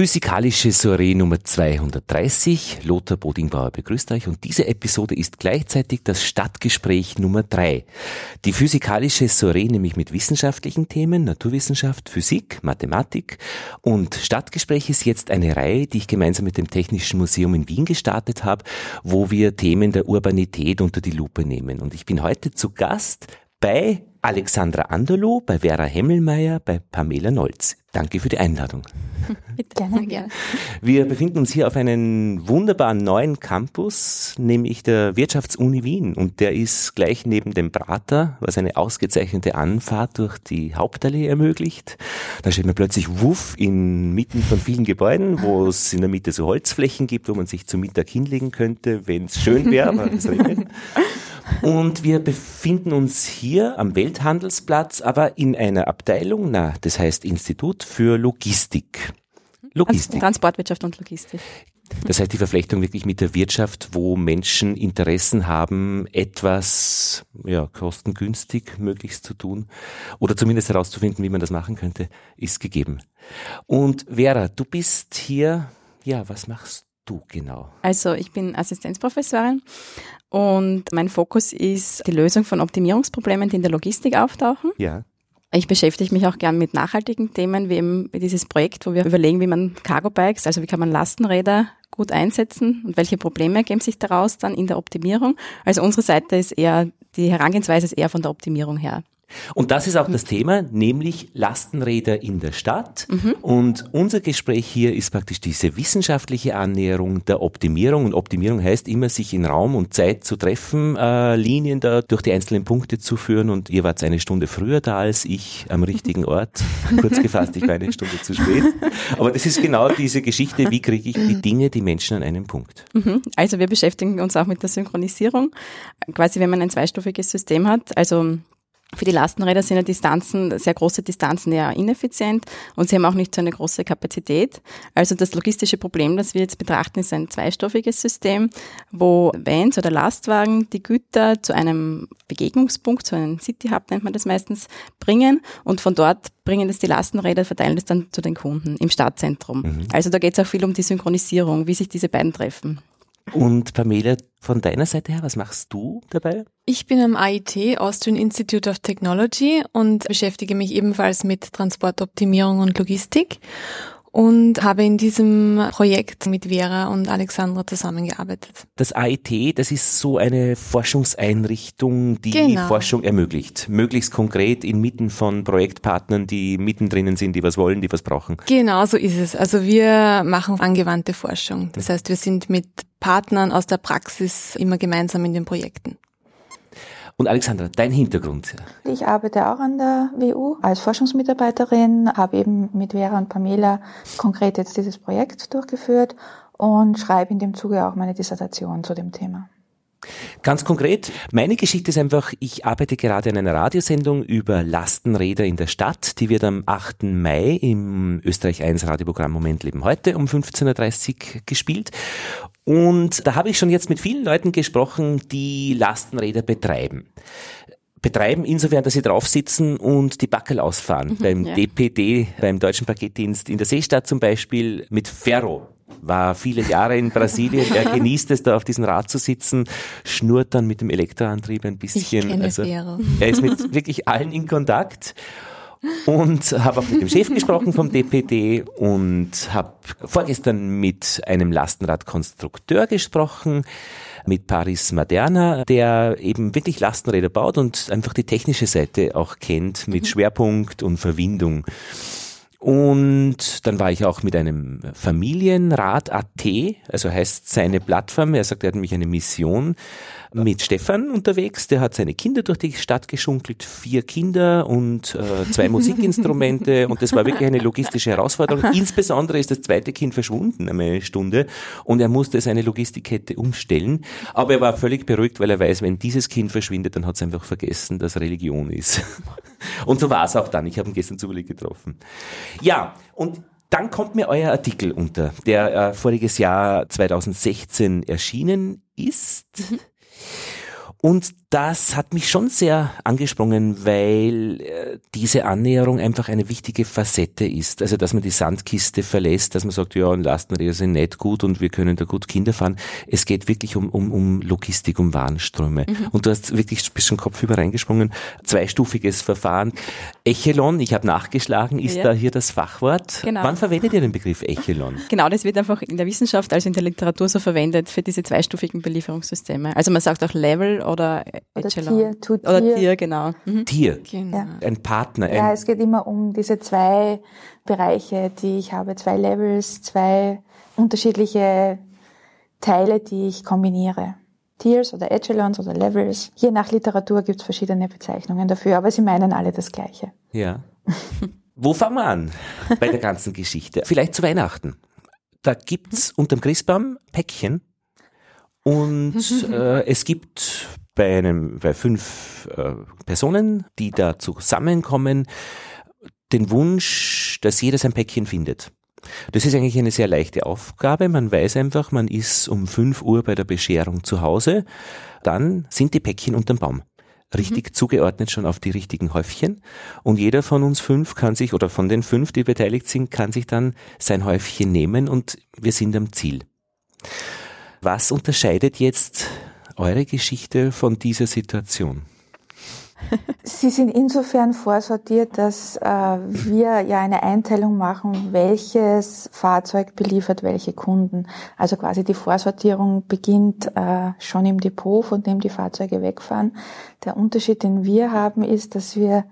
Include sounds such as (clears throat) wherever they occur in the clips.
Physikalische Soiree Nummer 230. Lothar Bodingbauer begrüßt euch und diese Episode ist gleichzeitig das Stadtgespräch Nummer 3. Die Physikalische Soiree nämlich mit wissenschaftlichen Themen, Naturwissenschaft, Physik, Mathematik und Stadtgespräch ist jetzt eine Reihe, die ich gemeinsam mit dem Technischen Museum in Wien gestartet habe, wo wir Themen der Urbanität unter die Lupe nehmen. Und ich bin heute zu Gast bei Alexandra Anderloh, bei Vera Hemmelmeier, bei Pamela Nolz. Danke für die Einladung. (laughs) Bitte. Gerne, gerne. Wir befinden uns hier auf einem wunderbaren neuen Campus, nämlich der Wirtschaftsuni Wien. Und der ist gleich neben dem Prater, was eine ausgezeichnete Anfahrt durch die Hauptallee ermöglicht. Da steht man plötzlich wuff inmitten von vielen Gebäuden, wo (laughs) es in der Mitte so Holzflächen gibt, wo man sich zum Mittag hinlegen könnte, wenn es schön wäre. (laughs) Und wir befinden uns hier am Welthandelsplatz, aber in einer Abteilung, na, das heißt Institut für Logistik. Logistik. Transportwirtschaft und Logistik. Das heißt die Verflechtung wirklich mit der Wirtschaft, wo Menschen Interessen haben, etwas ja, kostengünstig möglichst zu tun oder zumindest herauszufinden, wie man das machen könnte, ist gegeben. Und Vera, du bist hier, ja, was machst du genau? Also ich bin Assistenzprofessorin und mein Fokus ist die Lösung von Optimierungsproblemen, die in der Logistik auftauchen. Ja. Ich beschäftige mich auch gern mit nachhaltigen Themen, wie eben dieses Projekt, wo wir überlegen, wie man Cargo Bikes, also wie kann man Lastenräder gut einsetzen und welche Probleme ergeben sich daraus dann in der Optimierung. Also unsere Seite ist eher, die Herangehensweise ist eher von der Optimierung her. Und das ist auch das Thema, nämlich Lastenräder in der Stadt. Mhm. Und unser Gespräch hier ist praktisch diese wissenschaftliche Annäherung der Optimierung. Und Optimierung heißt immer, sich in Raum und Zeit zu treffen, äh, Linien da durch die einzelnen Punkte zu führen. Und ihr wart eine Stunde früher da als ich am richtigen Ort. (laughs) Kurz gefasst, ich war eine Stunde zu spät. Aber das ist genau diese Geschichte, wie kriege ich die Dinge, die Menschen an einen Punkt. Mhm. Also wir beschäftigen uns auch mit der Synchronisierung. Quasi, wenn man ein zweistufiges System hat, also für die Lastenräder sind ja Distanzen, sehr große Distanzen eher ineffizient und sie haben auch nicht so eine große Kapazität. Also das logistische Problem, das wir jetzt betrachten, ist ein zweistufiges System, wo Vans oder Lastwagen die Güter zu einem Begegnungspunkt, zu einem City Hub nennt man das meistens, bringen und von dort bringen es die Lastenräder, verteilen es dann zu den Kunden im Stadtzentrum. Mhm. Also da geht es auch viel um die Synchronisierung, wie sich diese beiden treffen. Und Pamela, von deiner Seite her, was machst du dabei? Ich bin am AIT, Austrian Institute of Technology und beschäftige mich ebenfalls mit Transportoptimierung und Logistik und habe in diesem Projekt mit Vera und Alexandra zusammengearbeitet. Das AIT, das ist so eine Forschungseinrichtung, die genau. Forschung ermöglicht. Möglichst konkret inmitten von Projektpartnern, die mittendrin sind, die was wollen, die was brauchen. Genau so ist es. Also wir machen angewandte Forschung. Das heißt, wir sind mit Partnern aus der Praxis immer gemeinsam in den Projekten. Und Alexandra, dein Hintergrund? Ich arbeite auch an der WU als Forschungsmitarbeiterin, habe eben mit Vera und Pamela konkret jetzt dieses Projekt durchgeführt und schreibe in dem Zuge auch meine Dissertation zu dem Thema. Ganz konkret, meine Geschichte ist einfach, ich arbeite gerade an einer Radiosendung über Lastenräder in der Stadt. Die wird am 8. Mai im Österreich 1 Radioprogramm Moment Leben heute um 15.30 Uhr gespielt. Und da habe ich schon jetzt mit vielen Leuten gesprochen, die Lastenräder betreiben betreiben, insofern, dass sie drauf sitzen und die Backel ausfahren. Mhm, beim ja. DPD, beim Deutschen Paketdienst in der Seestadt zum Beispiel mit Ferro. War viele Jahre in Brasilien, (laughs) er genießt es, da auf diesem Rad zu sitzen, schnurrt dann mit dem Elektroantrieb ein bisschen. Ich kenne also, Ferro. Er ist mit wirklich allen in Kontakt und habe auch mit dem Chef gesprochen vom DPD und habe vorgestern mit einem Lastenradkonstrukteur gesprochen, mit Paris Maderna, der eben wirklich Lastenräder baut und einfach die technische Seite auch kennt mit mhm. Schwerpunkt und Verwindung. Und dann war ich auch mit einem Familienrat AT, also heißt seine Plattform. Er sagt, er hat nämlich eine Mission mit Stefan unterwegs. Der hat seine Kinder durch die Stadt geschunkelt, vier Kinder und äh, zwei (laughs) Musikinstrumente. Und das war wirklich eine logistische Herausforderung. Insbesondere ist das zweite Kind verschwunden, eine Stunde. Und er musste seine Logistikkette umstellen. Aber er war völlig beruhigt, weil er weiß, wenn dieses Kind verschwindet, dann hat es einfach vergessen, dass Religion ist. (laughs) Und so war es auch dann. Ich habe ihn gestern zufällig getroffen. Ja, und dann kommt mir euer Artikel unter, der äh, voriges Jahr 2016 erschienen ist. Mhm. Und das hat mich schon sehr angesprungen, weil äh, diese Annäherung einfach eine wichtige Facette ist. Also, dass man die Sandkiste verlässt, dass man sagt, ja, Lastenräder sind nicht gut und wir können da gut Kinder fahren. Es geht wirklich um, um, um Logistik, um Warenströme. Mhm. Und du hast wirklich ein bisschen kopfüber reingesprungen. Zweistufiges Verfahren. Echelon, ich habe nachgeschlagen, ist ja. da hier das Fachwort. Genau. Wann verwendet ihr den Begriff Echelon? Genau, das wird einfach in der Wissenschaft, also in der Literatur so verwendet für diese zweistufigen Belieferungssysteme. Also man sagt auch Level oder oder Tier, to Oder Tier, genau. Mhm. Tier, genau. Ja. ein Partner. Ein ja, es geht immer um diese zwei Bereiche, die ich habe, zwei Levels, zwei unterschiedliche Teile, die ich kombiniere. Tiers oder Echelons oder Levels. Je nach Literatur gibt es verschiedene Bezeichnungen dafür, aber sie meinen alle das Gleiche. Ja. (laughs) Wo fangen wir an bei der ganzen Geschichte? Vielleicht zu Weihnachten. Da gibt's unterm Christbaum Päckchen und (laughs) äh, es gibt bei einem, bei fünf äh, Personen, die da zusammenkommen, den Wunsch, dass jeder sein Päckchen findet. Das ist eigentlich eine sehr leichte Aufgabe. Man weiß einfach, man ist um fünf Uhr bei der Bescherung zu Hause. Dann sind die Päckchen unterm Baum. Richtig mhm. zugeordnet schon auf die richtigen Häufchen. Und jeder von uns fünf kann sich, oder von den fünf, die beteiligt sind, kann sich dann sein Häufchen nehmen und wir sind am Ziel. Was unterscheidet jetzt eure Geschichte von dieser Situation? Sie sind insofern vorsortiert, dass äh, wir ja eine Einteilung machen, welches Fahrzeug beliefert welche Kunden. Also quasi die Vorsortierung beginnt äh, schon im Depot, von dem die Fahrzeuge wegfahren. Der Unterschied, den wir haben, ist, dass wir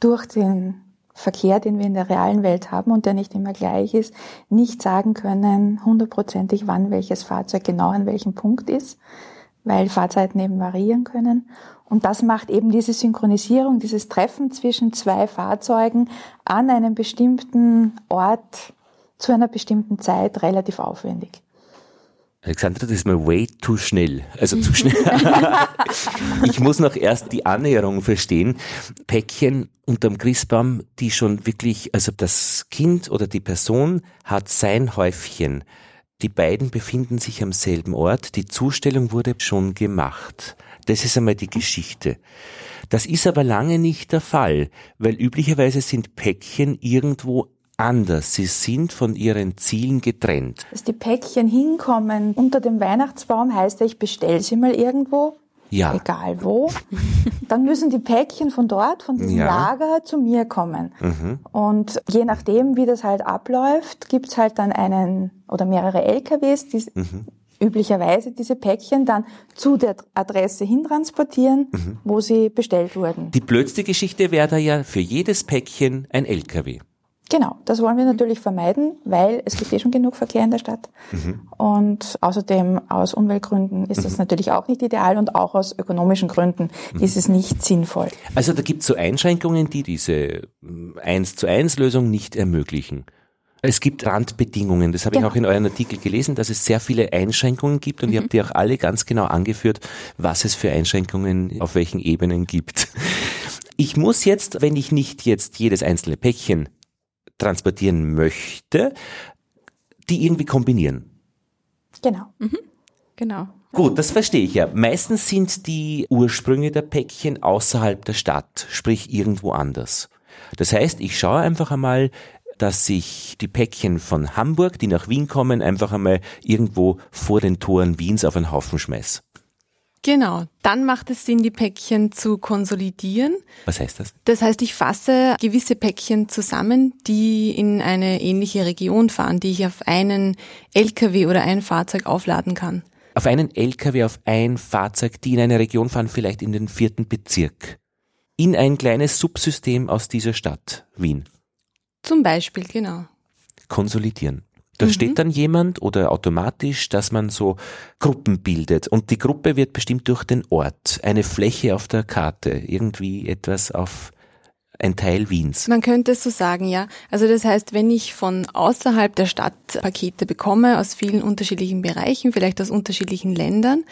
durch den Verkehr, den wir in der realen Welt haben und der nicht immer gleich ist, nicht sagen können hundertprozentig, wann welches Fahrzeug genau an welchem Punkt ist weil Fahrzeiten eben variieren können. Und das macht eben diese Synchronisierung, dieses Treffen zwischen zwei Fahrzeugen an einem bestimmten Ort zu einer bestimmten Zeit relativ aufwendig. Alexandra, das ist mir way too schnell. Also zu schnell. (laughs) ich muss noch erst die Annäherung verstehen. Päckchen unterm Christbaum, die schon wirklich, also das Kind oder die Person hat sein Häufchen. Die beiden befinden sich am selben Ort, die Zustellung wurde schon gemacht. Das ist einmal die Geschichte. Das ist aber lange nicht der Fall, weil üblicherweise sind Päckchen irgendwo anders. Sie sind von ihren Zielen getrennt. Dass die Päckchen hinkommen unter dem Weihnachtsbaum heißt ich bestelle sie mal irgendwo ja. egal wo, dann müssen die Päckchen von dort, von diesem ja. Lager zu mir kommen. Mhm. Und je nachdem, wie das halt abläuft, gibt's halt dann einen oder mehrere LKWs, die mhm. üblicherweise diese Päckchen dann zu der Adresse hintransportieren, mhm. wo sie bestellt wurden. Die blödste Geschichte wäre da ja für jedes Päckchen ein LKW. Genau, das wollen wir natürlich vermeiden, weil es gibt eh schon genug Verkehr in der Stadt. Mhm. Und außerdem aus Umweltgründen ist das mhm. natürlich auch nicht ideal und auch aus ökonomischen Gründen mhm. ist es nicht sinnvoll. Also da gibt es so Einschränkungen, die diese 1 zu 1 Lösung nicht ermöglichen. Es gibt Randbedingungen, das habe genau. ich auch in euren Artikel gelesen, dass es sehr viele Einschränkungen gibt und mhm. ihr habt die auch alle ganz genau angeführt, was es für Einschränkungen auf welchen Ebenen gibt. Ich muss jetzt, wenn ich nicht jetzt jedes einzelne Päckchen transportieren möchte, die irgendwie kombinieren. Genau. Mhm. Genau. Gut, das verstehe ich ja. Meistens sind die Ursprünge der Päckchen außerhalb der Stadt, sprich irgendwo anders. Das heißt, ich schaue einfach einmal, dass ich die Päckchen von Hamburg, die nach Wien kommen, einfach einmal irgendwo vor den Toren Wiens auf einen Haufen schmeiß. Genau, dann macht es Sinn, die Päckchen zu konsolidieren. Was heißt das? Das heißt, ich fasse gewisse Päckchen zusammen, die in eine ähnliche Region fahren, die ich auf einen LKW oder ein Fahrzeug aufladen kann. Auf einen LKW, auf ein Fahrzeug, die in eine Region fahren, vielleicht in den vierten Bezirk. In ein kleines Subsystem aus dieser Stadt, Wien. Zum Beispiel, genau. Konsolidieren. Da mhm. steht dann jemand oder automatisch, dass man so Gruppen bildet. Und die Gruppe wird bestimmt durch den Ort, eine Fläche auf der Karte, irgendwie etwas auf ein Teil Wiens. Man könnte es so sagen, ja. Also das heißt, wenn ich von außerhalb der Stadt Pakete bekomme, aus vielen unterschiedlichen Bereichen, vielleicht aus unterschiedlichen Ländern,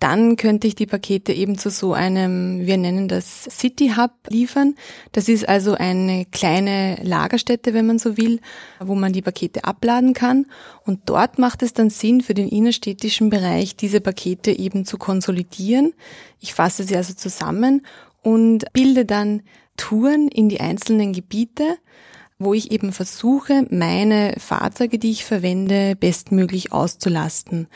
dann könnte ich die Pakete eben zu so einem, wir nennen das City Hub liefern. Das ist also eine kleine Lagerstätte, wenn man so will, wo man die Pakete abladen kann. Und dort macht es dann Sinn, für den innerstädtischen Bereich diese Pakete eben zu konsolidieren. Ich fasse sie also zusammen und bilde dann Touren in die einzelnen Gebiete, wo ich eben versuche, meine Fahrzeuge, die ich verwende, bestmöglich auszulasten.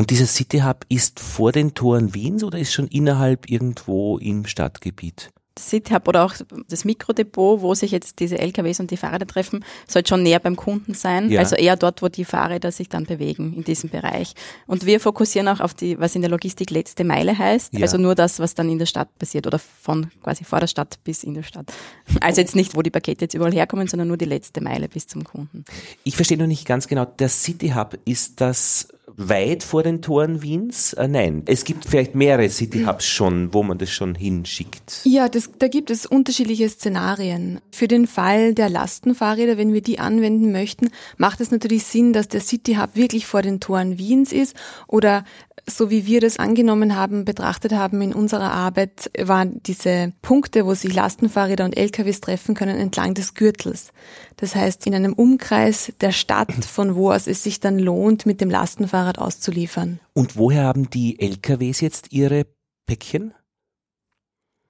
Und dieser City Hub ist vor den Toren Wiens oder ist schon innerhalb irgendwo im Stadtgebiet? Das City Hub oder auch das Mikrodepot, wo sich jetzt diese LKWs und die Fahrräder treffen, sollte schon näher beim Kunden sein. Ja. Also eher dort, wo die Fahrräder sich dann bewegen, in diesem Bereich. Und wir fokussieren auch auf die, was in der Logistik letzte Meile heißt. Ja. Also nur das, was dann in der Stadt passiert oder von quasi vor der Stadt bis in der Stadt. Also jetzt nicht, wo die Pakete jetzt überall herkommen, sondern nur die letzte Meile bis zum Kunden. Ich verstehe noch nicht ganz genau. Der City Hub, ist das weit vor den Toren Wiens? Äh, nein, es gibt vielleicht mehrere City Hubs schon, wo man das schon hinschickt. Ja, das, da gibt es unterschiedliche Szenarien. Für den Fall der Lastenfahrräder, wenn wir die anwenden möchten, macht es natürlich Sinn, dass der City Hub wirklich vor den Toren Wiens ist oder so wie wir das angenommen haben, betrachtet haben in unserer Arbeit, waren diese Punkte, wo sich Lastenfahrräder und LKWs treffen können, entlang des Gürtels. Das heißt, in einem Umkreis der Stadt, (clears throat) von wo aus es sich dann lohnt, mit dem Lastenfahrrad auszuliefern. Und woher haben die LKWs jetzt ihre Päckchen?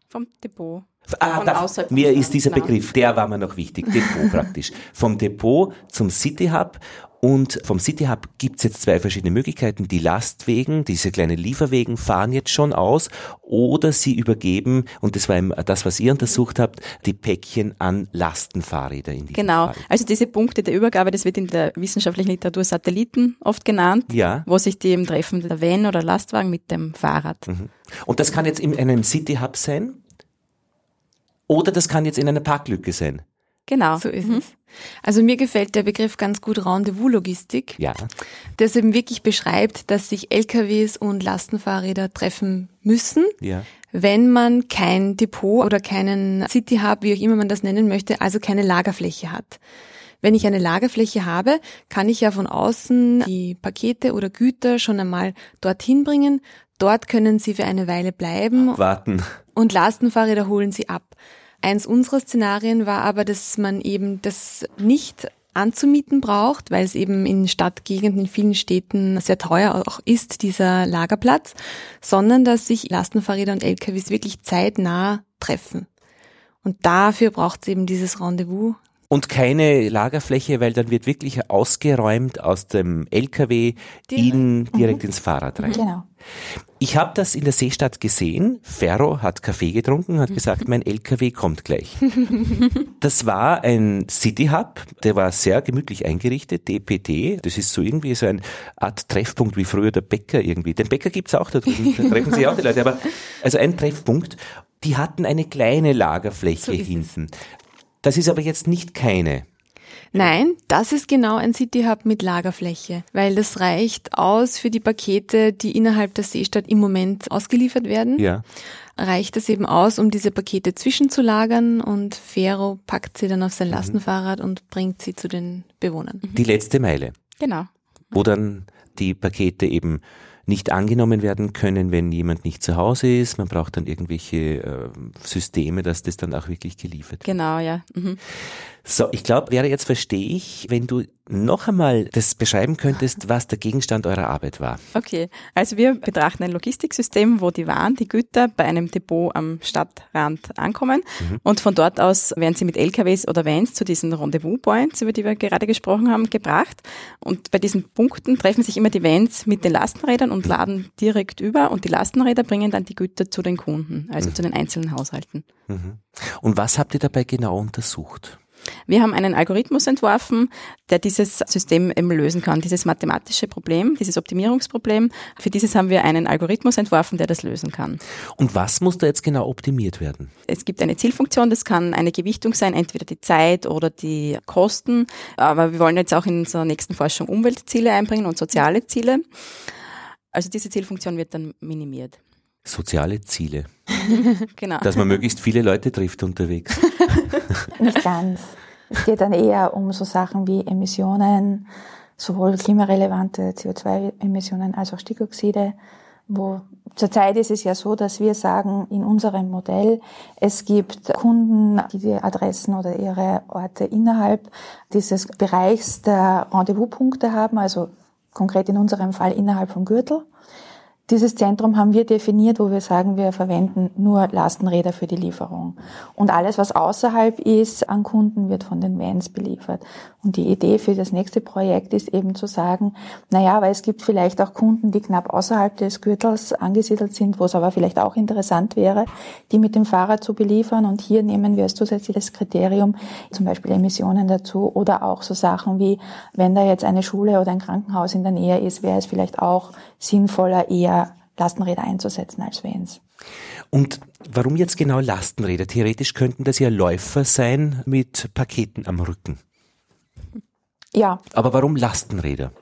Vom Depot. Ah, da, mir ist dieser. Begriff, der war mir noch wichtig, Depot (laughs) praktisch. Vom Depot zum City Hub und vom City Hub gibt's jetzt zwei verschiedene Möglichkeiten. Die Lastwegen, diese kleinen Lieferwegen fahren jetzt schon aus oder sie übergeben, und das war das, was ihr untersucht habt, die Päckchen an Lastenfahrräder in Genau, Fall. also diese Punkte der Übergabe, das wird in der wissenschaftlichen Literatur Satelliten oft genannt, ja. wo sich die eben treffen, der Van oder Lastwagen mit dem Fahrrad. Mhm. Und das kann jetzt in einem City Hub sein? Oder das kann jetzt in einer Parklücke sein? Genau. So ist mhm. es. Also mir gefällt der Begriff ganz gut Rendezvous-Logistik, ja. der es eben wirklich beschreibt, dass sich LKWs und Lastenfahrräder treffen müssen, ja. wenn man kein Depot oder keinen City Hub, wie auch immer man das nennen möchte, also keine Lagerfläche hat. Wenn ich eine Lagerfläche habe, kann ich ja von außen die Pakete oder Güter schon einmal dorthin bringen. Dort können sie für eine Weile bleiben. Warten. Und Lastenfahrräder holen sie ab. Eins unserer Szenarien war aber, dass man eben das nicht anzumieten braucht, weil es eben in Stadtgegenden, in vielen Städten sehr teuer auch ist, dieser Lagerplatz, sondern dass sich Lastenfahrräder und LKWs wirklich zeitnah treffen. Und dafür braucht es eben dieses Rendezvous und keine Lagerfläche, weil dann wird wirklich ausgeräumt aus dem LKW in, direkt mhm. ins Fahrrad rein. Genau. Ich habe das in der Seestadt gesehen. Ferro hat Kaffee getrunken, hat gesagt, mein LKW kommt gleich. (laughs) Das war ein City Hub, der war sehr gemütlich eingerichtet, DPT. Das ist so irgendwie so eine Art Treffpunkt wie früher der Bäcker irgendwie. Den Bäcker gibt's auch da drüben, da treffen sich auch die Leute, aber also ein Treffpunkt. Die hatten eine kleine Lagerfläche so hinten. Das ist aber jetzt nicht keine. Nein, das ist genau ein City Hub mit Lagerfläche, weil das reicht aus für die Pakete, die innerhalb der Seestadt im Moment ausgeliefert werden. Ja. Reicht es eben aus, um diese Pakete zwischenzulagern und Fero packt sie dann auf sein mhm. Lastenfahrrad und bringt sie zu den Bewohnern. Die letzte Meile. Genau. Wo dann die Pakete eben nicht angenommen werden können, wenn jemand nicht zu Hause ist. Man braucht dann irgendwelche äh, Systeme, dass das dann auch wirklich geliefert wird. Genau, ja. Mhm. So, ich glaube, wäre jetzt verstehe ich, wenn du noch einmal das beschreiben könntest, was der Gegenstand eurer Arbeit war. Okay, also wir betrachten ein Logistiksystem, wo die Waren, die Güter bei einem Depot am Stadtrand ankommen mhm. und von dort aus werden sie mit LKWs oder Vans zu diesen Rendezvous-Points, über die wir gerade gesprochen haben, gebracht. Und bei diesen Punkten treffen sich immer die Vans mit den Lastenrädern und laden direkt über und die Lastenräder bringen dann die Güter zu den Kunden, also mhm. zu den einzelnen Haushalten. Mhm. Und was habt ihr dabei genau untersucht? Wir haben einen Algorithmus entworfen, der dieses System eben lösen kann, dieses mathematische Problem, dieses Optimierungsproblem. Für dieses haben wir einen Algorithmus entworfen, der das lösen kann. Und was muss da jetzt genau optimiert werden? Es gibt eine Zielfunktion, das kann eine Gewichtung sein, entweder die Zeit oder die Kosten. Aber wir wollen jetzt auch in unserer nächsten Forschung Umweltziele einbringen und soziale Ziele. Also diese Zielfunktion wird dann minimiert. Soziale Ziele. (laughs) genau. Dass man möglichst viele Leute trifft unterwegs. (laughs) Nicht ganz. Es geht dann eher um so Sachen wie Emissionen, sowohl klimarelevante CO2-Emissionen als auch Stickoxide wo zurzeit ist es ja so, dass wir sagen, in unserem Modell, es gibt Kunden, die die Adressen oder ihre Orte innerhalb dieses Bereichs der Rendezvouspunkte haben, also konkret in unserem Fall innerhalb vom Gürtel. Dieses Zentrum haben wir definiert, wo wir sagen, wir verwenden nur Lastenräder für die Lieferung. Und alles, was außerhalb ist an Kunden, wird von den Vans beliefert. Und die Idee für das nächste Projekt ist eben zu sagen, naja, weil es gibt vielleicht auch Kunden, die knapp außerhalb des Gürtels angesiedelt sind, wo es aber vielleicht auch interessant wäre, die mit dem Fahrrad zu beliefern. Und hier nehmen wir als zusätzliches Kriterium zum Beispiel Emissionen dazu oder auch so Sachen wie, wenn da jetzt eine Schule oder ein Krankenhaus in der Nähe ist, wäre es vielleicht auch sinnvoller, eher Lastenräder einzusetzen als Vans. Und warum jetzt genau Lastenräder? Theoretisch könnten das ja Läufer sein mit Paketen am Rücken. Ja. Aber warum Lastenräder?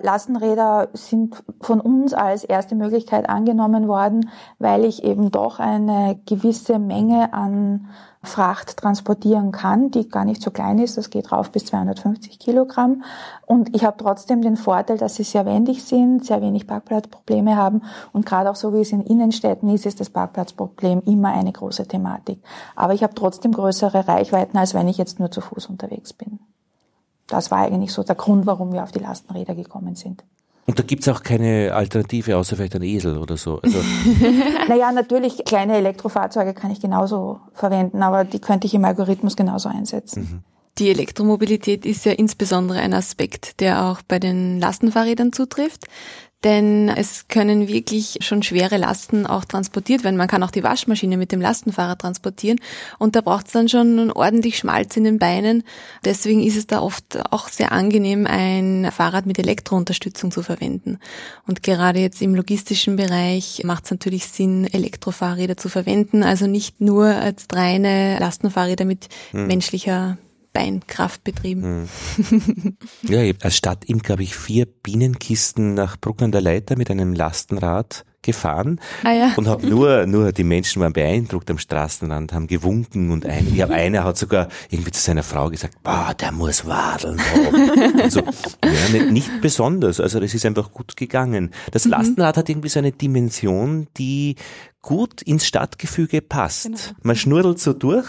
Lastenräder sind von uns als erste Möglichkeit angenommen worden, weil ich eben doch eine gewisse Menge an Fracht transportieren kann, die gar nicht so klein ist. Das geht rauf bis 250 Kilogramm. Und ich habe trotzdem den Vorteil, dass sie sehr wendig sind, sehr wenig Parkplatzprobleme haben. Und gerade auch so wie es in Innenstädten ist, ist das Parkplatzproblem immer eine große Thematik. Aber ich habe trotzdem größere Reichweiten, als wenn ich jetzt nur zu Fuß unterwegs bin. Das war eigentlich so der Grund, warum wir auf die Lastenräder gekommen sind. Und da gibt's auch keine Alternative, außer vielleicht ein Esel oder so. Also (laughs) naja, natürlich, kleine Elektrofahrzeuge kann ich genauso verwenden, aber die könnte ich im Algorithmus genauso einsetzen. Mhm. Die Elektromobilität ist ja insbesondere ein Aspekt, der auch bei den Lastenfahrrädern zutrifft denn es können wirklich schon schwere Lasten auch transportiert werden. Man kann auch die Waschmaschine mit dem Lastenfahrrad transportieren und da braucht es dann schon ordentlich Schmalz in den Beinen. Deswegen ist es da oft auch sehr angenehm, ein Fahrrad mit Elektrounterstützung zu verwenden. Und gerade jetzt im logistischen Bereich macht es natürlich Sinn, Elektrofahrräder zu verwenden, also nicht nur als reine Lastenfahrräder mit hm. menschlicher Beinkraft betrieben. Hm. ja, als Stadtimker habe ich vier Bienenkisten nach Bruck an der Leiter mit einem Lastenrad gefahren ah, ja. und habe nur nur die Menschen waren beeindruckt am Straßenrand, haben gewunken und ein, ich habe einer hat sogar irgendwie zu seiner Frau gesagt, boah, der muss wadeln. so, ja, nicht, nicht, besonders, also das ist einfach gut gegangen. Das mhm. Lastenrad hat irgendwie so eine Dimension, die gut ins Stadtgefüge passt. Genau. Man schnurrt so durch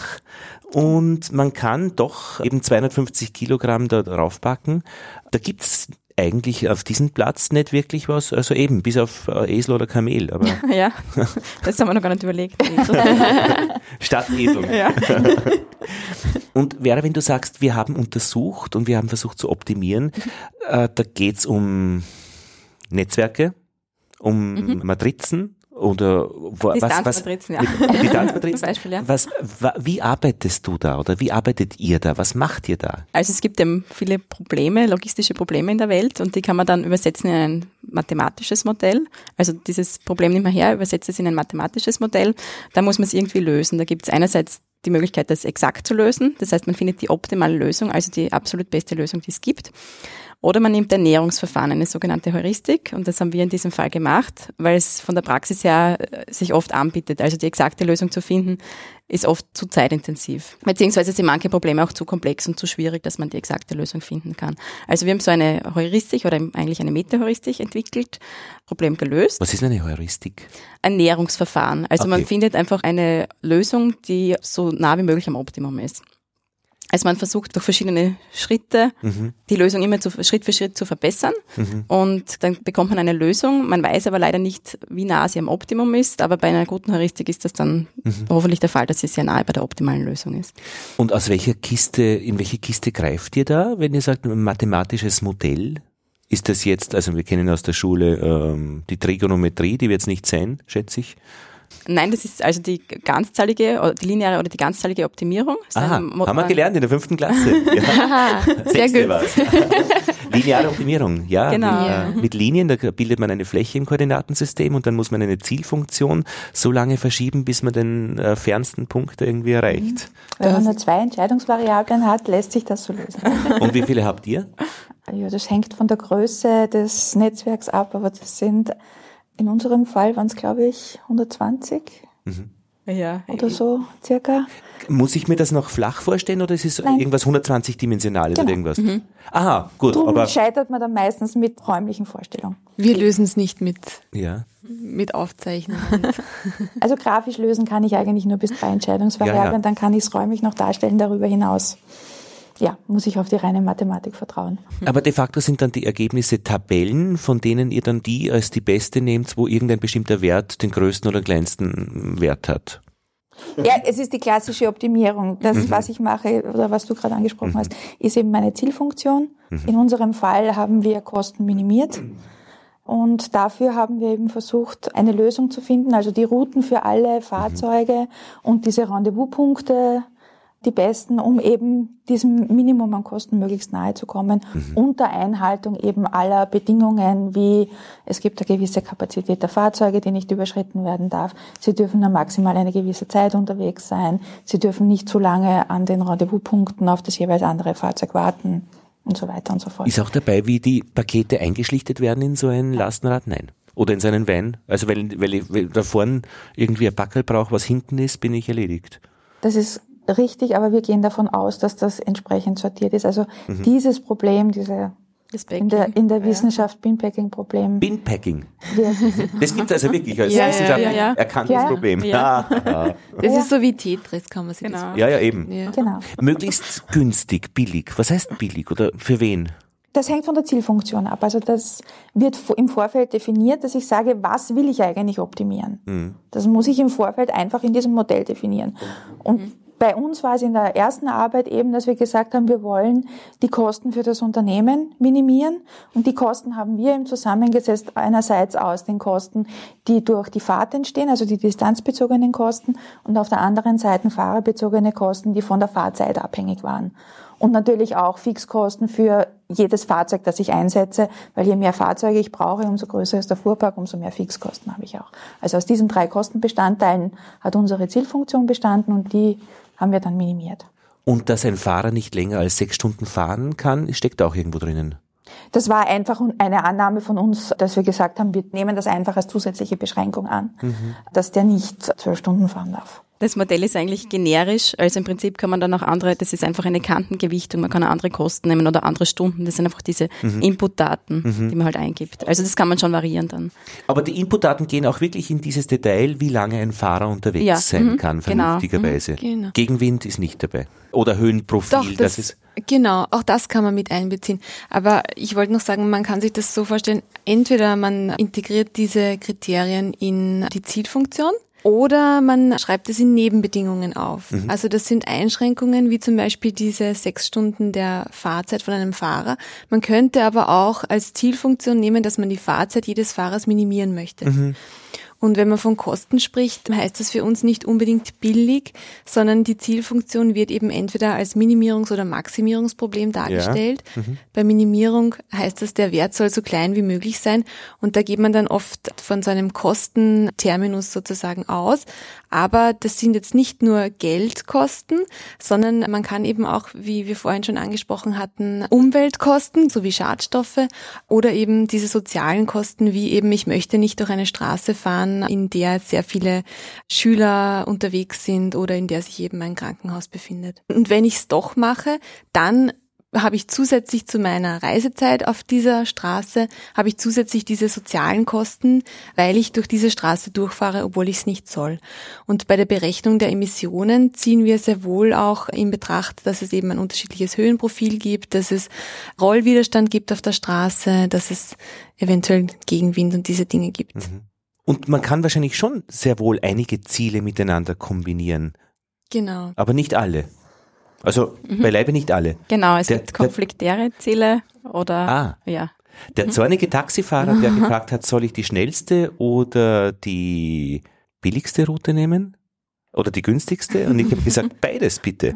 und man kann doch eben 250 Kilogramm da draufpacken. Da gibt's eigentlich auf diesem Platz nicht wirklich was, also eben, bis auf äh, Esel oder Kamel. Aber (laughs) ja, das haben wir noch gar nicht überlegt. (laughs) Statt Esel. Ja. (laughs) Und Vera, wenn du sagst, wir haben untersucht und wir haben versucht zu optimieren, äh, da geht's um Netzwerke, um mhm. Matrizen, oder wo, was, was, ja. Distanzmatrizen. (laughs) Beispiel, ja. Was, wie arbeitest du da oder wie arbeitet ihr da? Was macht ihr da? Also es gibt eben viele Probleme, logistische Probleme in der Welt und die kann man dann übersetzen in ein mathematisches Modell. Also dieses Problem nimmt man her, übersetzt es in ein mathematisches Modell. Da muss man es irgendwie lösen. Da gibt es einerseits die Möglichkeit, das exakt zu lösen. Das heißt, man findet die optimale Lösung, also die absolut beste Lösung, die es gibt. Oder man nimmt Ernährungsverfahren, eine sogenannte Heuristik. Und das haben wir in diesem Fall gemacht, weil es von der Praxis her äh, sich oft anbietet. Also die exakte Lösung zu finden, ist oft zu zeitintensiv. Beziehungsweise sind manche Probleme auch zu komplex und zu schwierig, dass man die exakte Lösung finden kann. Also wir haben so eine Heuristik oder eigentlich eine Meta-Heuristik entwickelt, Problem gelöst. Was ist eine Heuristik? Ernährungsverfahren. Also okay. man findet einfach eine Lösung, die so nah wie möglich am Optimum ist. Also man versucht durch verschiedene Schritte mhm. die Lösung immer zu, Schritt für Schritt zu verbessern mhm. und dann bekommt man eine Lösung. Man weiß aber leider nicht, wie nah sie am Optimum ist, aber bei einer guten Heuristik ist das dann mhm. hoffentlich der Fall, dass sie sehr nahe bei der optimalen Lösung ist. Und aus welcher Kiste, in welche Kiste greift ihr da, wenn ihr sagt, ein mathematisches Modell? Ist das jetzt, also wir kennen aus der Schule ähm, die Trigonometrie, die wird es nicht sein, schätze ich. Nein, das ist also die ganzzahlige, die lineare oder die ganzzahlige Optimierung. Ah, haben wir gelernt in der fünften Klasse. (laughs) Ja. Sehr gut. (laughs) Lineare Optimierung, ja. Genau. Mit, ja. mit, Linien, da bildet man eine Fläche im Koordinatensystem und dann muss man eine Zielfunktion so lange verschieben, bis man den äh, fernsten Punkt irgendwie erreicht. Mhm. Wenn man nur zwei Entscheidungsvariablen hat, lässt sich das so lösen. (laughs) Und wie viele habt ihr? Ja, das hängt von der Größe des Netzwerks ab, aber das sind in unserem Fall waren es, glaube ich, 120. Mhm. Ja. oder so circa. Muss ich mir das noch flach vorstellen oder ist es Nein. irgendwas 120-dimensionales oder Genau. irgendwas? Aha, gut, Darum aber scheitert man dann meistens mit räumlichen Vorstellungen. Wir lösen es nicht mit, ja. mit Aufzeichnen. (laughs) (laughs) Also grafisch lösen kann ich eigentlich nur bis drei Entscheidungsvariablen, Ja, ja. dann kann ich es räumlich noch darstellen. Darüber hinaus, ja, muss ich auf die reine Mathematik vertrauen. Aber de facto sind dann die Ergebnisse Tabellen, von denen ihr dann die als die beste nehmt, wo irgendein bestimmter Wert den größten oder kleinsten Wert hat. Ja, es ist die klassische Optimierung. Das, Mhm. was ich mache oder was du gerade angesprochen hast, ist eben meine Zielfunktion. In unserem Fall haben wir Kosten minimiert. Und dafür haben wir eben versucht, eine Lösung zu finden, also die Routen für alle Fahrzeuge und diese Rendezvouspunkte, die besten, um eben diesem Minimum an Kosten möglichst nahe zu kommen, unter Einhaltung eben aller Bedingungen, wie es gibt eine gewisse Kapazität der Fahrzeuge, die nicht überschritten werden darf. Sie dürfen nur maximal eine gewisse Zeit unterwegs sein. Sie dürfen nicht zu lange an den Rendezvouspunkten auf das jeweils andere Fahrzeug warten und so weiter und so fort. Ist auch dabei, wie die Pakete eingeschlichtet werden in so ein Lastenrad? Nein. Oder in so einen Van? Also weil, weil ich weil da vorne irgendwie ein Backel brauche, was hinten ist, bin ich erledigt. Das ist richtig, aber wir gehen davon aus, dass das entsprechend sortiert ist. Also dieses Problem, diese Das in der, in der Wissenschaft Binpacking-Problem, Binpacking. (laughs) Das gibt es also wirklich als Ja, ja, Wissenschaft ja, ja. erkanntes Ja, ja. Problem. Ja. Ah, (laughs) Das Ja. ist so wie Tetris, kann man sich Genau. ja, ja, eben. das ja. genau. Möglichst günstig, billig. Was heißt billig oder für wen? Das hängt von der Zielfunktion ab. Also das wird im Vorfeld definiert, dass ich sage, was will ich eigentlich optimieren? Das muss ich im Vorfeld einfach in diesem Modell definieren. Und bei uns war es in der ersten Arbeit eben, dass wir gesagt haben, wir wollen die Kosten für das Unternehmen minimieren. Und die Kosten haben wir eben zusammengesetzt einerseits aus den Kosten, die durch die Fahrt entstehen, also die distanzbezogenen Kosten, und auf der anderen Seite fahrerbezogene Kosten, die von der Fahrzeit abhängig waren. Und natürlich auch Fixkosten für jedes Fahrzeug, das ich einsetze, weil je mehr Fahrzeuge ich brauche, umso größer ist der Fuhrpark, umso mehr Fixkosten habe ich auch. Also aus diesen drei Kostenbestandteilen hat unsere Zielfunktion bestanden und die haben wir dann minimiert. Und dass ein Fahrer nicht länger als sechs Stunden fahren kann, steckt auch irgendwo drinnen. Das war einfach eine Annahme von uns, dass wir gesagt haben, wir nehmen das einfach als zusätzliche Beschränkung an, dass der nicht zwölf Stunden fahren darf. Das Modell ist eigentlich generisch, also im Prinzip kann man dann auch andere, das ist einfach eine Kantengewichtung, man kann auch andere Kosten nehmen oder andere Stunden, das sind einfach diese Inputdaten, die man halt eingibt. Also das kann man schon variieren dann. Aber die Inputdaten gehen auch wirklich in dieses Detail, wie lange ein Fahrer unterwegs Ja, sein mhm, kann, genau, vernünftigerweise. mhm, genau. Gegenwind ist nicht dabei. Oder Höhenprofil, Doch, das, das, ist. genau, auch das kann man mit einbeziehen. Aber ich wollte noch sagen, man kann sich das so vorstellen, entweder man integriert diese Kriterien in die Zielfunktion oder man schreibt es in Nebenbedingungen auf. Also das sind Einschränkungen wie zum Beispiel diese sechs Stunden der Fahrzeit von einem Fahrer. Man könnte aber auch als Zielfunktion nehmen, dass man die Fahrzeit jedes Fahrers minimieren möchte. Und wenn man von Kosten spricht, heißt das für uns nicht unbedingt billig, sondern die Zielfunktion wird eben entweder als Minimierungs- oder Maximierungsproblem dargestellt. Bei Minimierung heißt das, der Wert soll so klein wie möglich sein und da geht man dann oft von so einem Kostenterminus sozusagen aus. Aber das sind jetzt nicht nur Geldkosten, sondern man kann eben auch, wie wir vorhin schon angesprochen hatten, Umweltkosten sowie Schadstoffe oder eben diese sozialen Kosten, wie eben ich möchte nicht durch eine Straße fahren, in der sehr viele Schüler unterwegs sind oder in der sich eben ein Krankenhaus befindet. Und wenn ich es doch mache, dann habe ich zusätzlich zu meiner Reisezeit auf dieser Straße, habe ich zusätzlich diese sozialen Kosten, weil ich durch diese Straße durchfahre, obwohl ich es nicht soll. Und bei der Berechnung der Emissionen ziehen wir sehr wohl auch in Betracht, dass es eben ein unterschiedliches Höhenprofil gibt, dass es Rollwiderstand gibt auf der Straße, dass es eventuell Gegenwind und diese Dinge gibt. Und man kann wahrscheinlich schon sehr wohl einige Ziele miteinander kombinieren, Genau. aber nicht alle. Also beileibe nicht alle. Genau, es Der- gibt konfliktäre Ziele oder Ah. ja. Der zornige Taxifahrer, der (laughs) gefragt hat, soll ich die schnellste oder die billigste Route nehmen? Oder die günstigste? Und ich habe gesagt, (laughs) beides bitte.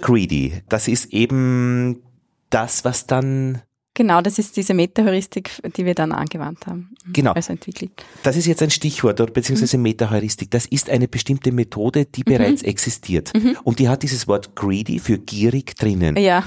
Greedy, das ist eben das, was dann, Genau, das ist diese Meta-Heuristik, die wir dann angewandt haben. Genau. Also entwickelt. das ist jetzt ein Stichwort, oder beziehungsweise Metaheuristik. Das ist eine bestimmte Methode, die bereits existiert. Und die hat dieses Wort greedy für gierig drinnen. Ja,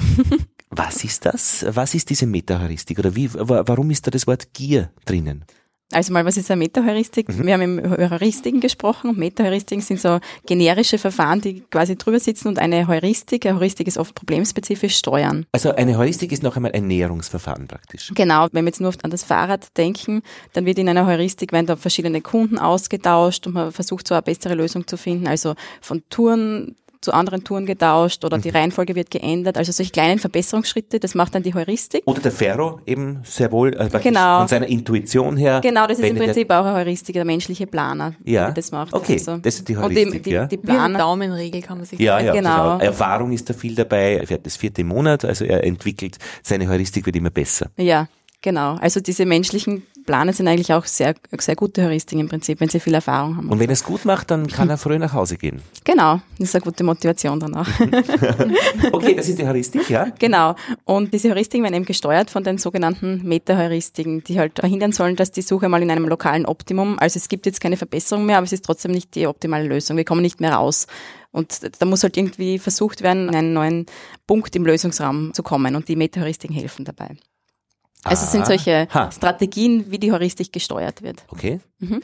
Was ist das? Was ist diese Metaheuristik? Oder wie, wa- warum ist da das Wort Gier drinnen? Also mal, was ist eine Metaheuristik? Mhm. Wir haben über Heuristiken gesprochen und Metaheuristiken sind so generische Verfahren, die quasi drüber sitzen und eine Heuristik, eine Heuristik ist oft problemspezifisch steuern. Also eine Heuristik ist noch einmal ein Näherungsverfahren praktisch. Genau, wenn wir jetzt nur an das Fahrrad denken, dann wird in einer Heuristik, werden da verschiedene Kunden ausgetauscht und man versucht so eine bessere Lösung zu finden. Also von Touren zu anderen Touren getauscht oder mhm. die Reihenfolge wird geändert. Also solche kleinen Verbesserungsschritte, das macht dann die Heuristik. Oder der Ferro eben sehr wohl äh, genau. von seiner Intuition her. Genau, das ist im Prinzip auch eine Heuristik, der menschliche Planer, ja. der das macht. Okay, also. das ist die Heuristik. Und die, die, ja. die Planer. Daumenregel kann man sich Ja, ja, genau. Erfahrung ist da viel dabei. Er fährt das vierte Monat, also er entwickelt, seine Heuristik wird immer besser. Ja, Genau, also diese menschlichen Planer sind eigentlich auch sehr, sehr gute Heuristiken im Prinzip, wenn sie viel Erfahrung haben. Und wenn er es gut macht, dann kann er (laughs) früh nach Hause gehen. Genau, das ist eine gute Motivation dann auch. (laughs) okay, das ist die Heuristik, ja? Genau. Und diese Heuristiken werden eben gesteuert von den sogenannten Meta-Heuristiken, die halt verhindern sollen, dass die Suche mal in einem lokalen Optimum, also es gibt jetzt keine Verbesserung mehr, aber es ist trotzdem nicht die optimale Lösung. Wir kommen nicht mehr raus. Und da muss halt irgendwie versucht werden, in einen neuen Punkt im Lösungsraum zu kommen und die Meta-Heuristiken helfen dabei. Also es sind solche ha. Strategien, wie die Heuristik gesteuert wird. Okay. Mhm.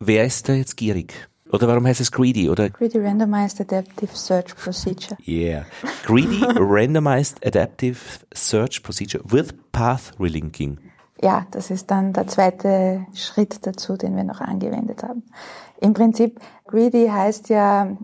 Wer ist da jetzt gierig? Oder warum heißt es Greedy? Oder? Greedy Randomized Adaptive Search Procedure. Yeah. Greedy (laughs) Randomized Adaptive Search Procedure with Path Relinking. Ja, das ist dann der zweite Schritt dazu, den wir noch angewendet haben. Im Prinzip, Greedy heißt ja,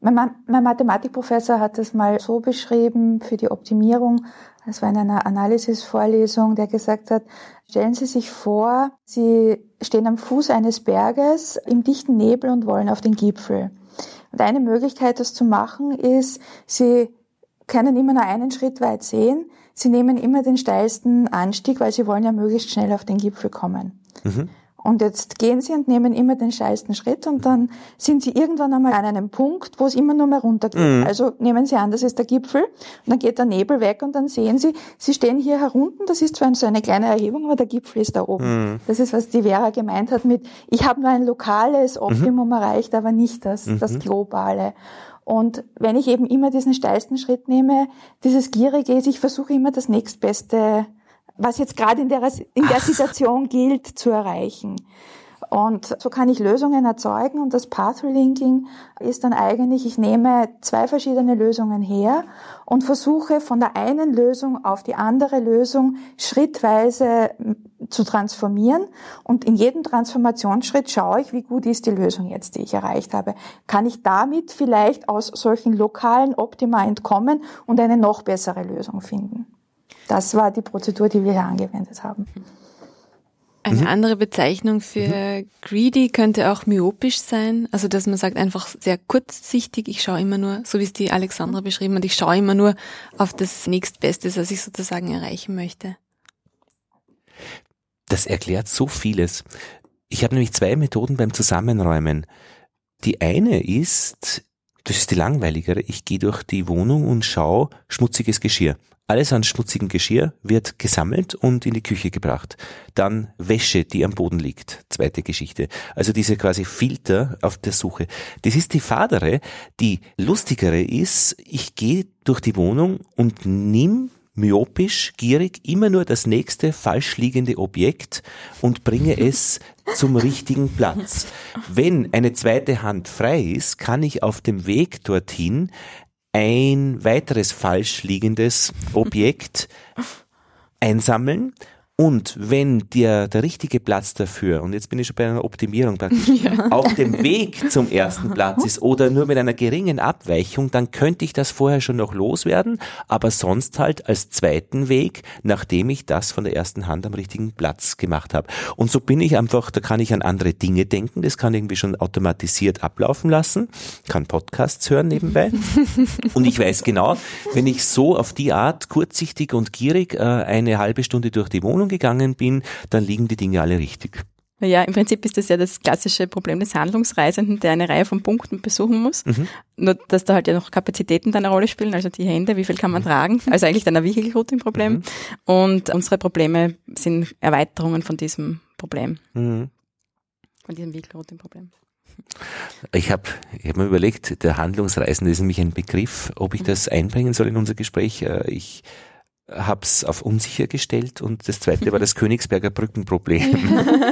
mein, mein Mathematikprofessor hat es mal so beschrieben für die Optimierung, das war in einer Analysis-Vorlesung, der gesagt hat, stellen Sie sich vor, Sie stehen am Fuß eines Berges im dichten Nebel und wollen auf den Gipfel. Und eine Möglichkeit, das zu machen, ist, Sie können immer nur einen Schritt weit sehen. Sie nehmen immer den steilsten Anstieg, weil Sie wollen ja möglichst schnell auf den Gipfel kommen. Mhm. Und jetzt gehen sie und nehmen immer den steilsten Schritt und dann sind sie irgendwann einmal an einem Punkt, wo es immer nur mehr runtergeht. Mhm. Also nehmen sie an, das ist der Gipfel und dann geht der Nebel weg und dann sehen sie, sie stehen hier herunten, das ist zwar so eine kleine Erhebung, aber der Gipfel ist da oben. Mhm. Das ist, was die Vera gemeint hat mit, ich habe nur ein lokales Optimum mhm. erreicht, aber nicht das, das mhm. globale. Und wenn ich eben immer diesen steilsten Schritt nehme, dieses Gierige ist, ich versuche immer das nächstbeste was jetzt gerade in der, in der (laughs) Situation gilt, zu erreichen. Und so kann ich Lösungen erzeugen und das Path Relinking ist dann eigentlich, ich nehme zwei verschiedene Lösungen her und versuche von der einen Lösung auf die andere Lösung schrittweise zu transformieren und in jedem Transformationsschritt schaue ich, wie gut ist die Lösung jetzt, die ich erreicht habe. Kann ich damit vielleicht aus solchen lokalen Optima entkommen und eine noch bessere Lösung finden? Das war die Prozedur, die wir hier angewendet haben. Eine mhm. andere Bezeichnung für mhm. greedy könnte auch myopisch sein. Also, dass man sagt einfach sehr kurzsichtig. Ich schaue immer nur, so wie es die Alexandra beschrieben hat, ich schaue immer nur auf das nächstbeste, was ich sozusagen erreichen möchte. Das erklärt so vieles. Ich habe nämlich zwei Methoden beim Zusammenräumen. Die eine ist, das ist die langweiligere, ich gehe durch die Wohnung und schaue schmutziges Geschirr. Alles an schmutzigem Geschirr wird gesammelt und in die Küche gebracht. Dann Wäsche, die am Boden liegt. Zweite Geschichte. Also diese quasi Filter auf der Suche. Das ist die fadere. Die lustigere ist, ich gehe durch die Wohnung und nimm myopisch, gierig immer nur das nächste falsch liegende Objekt und bringe es zum richtigen Platz. Wenn eine zweite Hand frei ist, kann ich auf dem Weg dorthin ein weiteres falsch liegendes Objekt einsammeln und wenn der, der richtige Platz dafür, und jetzt bin ich schon bei einer Optimierung praktisch, (laughs) ja. auf dem Weg zum ersten Platz ist oder nur mit einer geringen Abweichung, dann könnte ich das vorher schon noch loswerden, aber sonst halt als zweiten Weg, nachdem ich das von der ersten Hand am richtigen Platz gemacht habe. Und so bin ich einfach, da kann ich an andere Dinge denken, das kann irgendwie schon automatisiert ablaufen lassen, kann Podcasts hören nebenbei. und ich weiß genau, wenn ich so auf die Art kurzsichtig und gierig äh, eine halbe Stunde durch die Wohnung gegangen bin, dann liegen die Dinge alle richtig. Ja, im Prinzip ist das ja das klassische Problem des Handlungsreisenden, der eine Reihe von Punkten besuchen muss. Mhm. Nur, dass da halt ja noch Kapazitäten dann eine Rolle spielen, also die Hände, wie viel kann man mhm. tragen? Also eigentlich dann ein Vehicle-Routing-Problem. Mhm. Und unsere Probleme sind Erweiterungen von diesem Problem. Mhm. Von diesem Vehicle-Routing-Problem. Ich habe ich hab mir überlegt, der Handlungsreisende ist nämlich ein Begriff, ob ich mhm. das einbringen soll in unser Gespräch. Äh, ich habe es auf unsicher gestellt und das zweite war (laughs) das Königsberger Brückenproblem.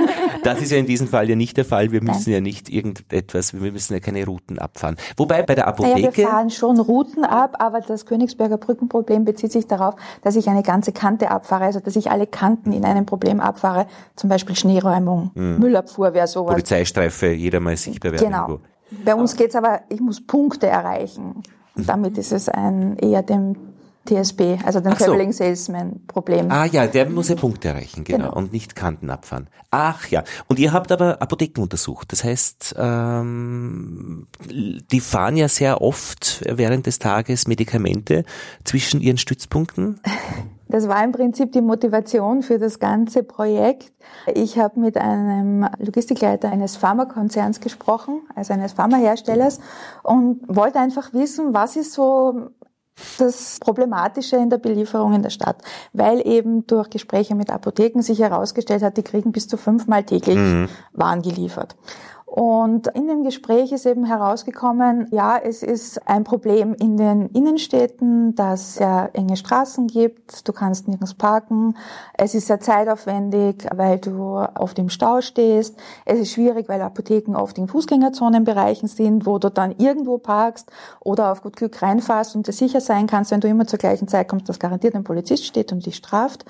(laughs) das ist ja in diesem Fall ja nicht der Fall. Wir müssen Nein. ja nicht irgendetwas, wir müssen ja keine Routen abfahren. Wobei bei der Apotheke. Naja, wir fahren schon Routen ab, aber das Königsberger Brückenproblem bezieht sich darauf, dass ich eine ganze Kante abfahre, also dass ich alle Kanten in einem Problem abfahre, zum Beispiel Schneeräumung, hm. Müllabfuhr wäre sowas. Polizeistreife, jeder mal sichtbar werden. Genau. Irgendwo. Bei uns geht's aber, ich muss Punkte erreichen. Und damit ist es ein eher dem TSP, also den Ach Traveling so. Salesman Problem. Ah ja, der muss ja Punkte erreichen, genau, genau, und nicht Kanten abfahren. Ach ja, und ihr habt aber Apotheken untersucht. Das heißt, ähm, die fahren ja sehr oft während des Tages Medikamente zwischen ihren Stützpunkten. (laughs) Das war im Prinzip die Motivation für das ganze Projekt. Ich habe mit einem Logistikleiter eines Pharmakonzerns gesprochen, also eines Pharmaherstellers, und wollte einfach wissen, was ist so das Problematische in der Belieferung in der Stadt, weil eben durch Gespräche mit Apotheken sich herausgestellt hat, die kriegen bis zu fünfmal täglich mhm. Waren geliefert. Und in dem Gespräch ist eben herausgekommen, ja, es ist ein Problem in den Innenstädten, dass es sehr enge Straßen gibt, du kannst nirgends parken, es ist sehr zeitaufwendig, weil du oft im Stau stehst, es ist schwierig, weil Apotheken oft in Fußgängerzonenbereichen sind, wo du dann irgendwo parkst oder auf gut Glück reinfährst und dir sicher sein kannst, wenn du immer zur gleichen Zeit kommst, dass garantiert ein Polizist steht und dich straft.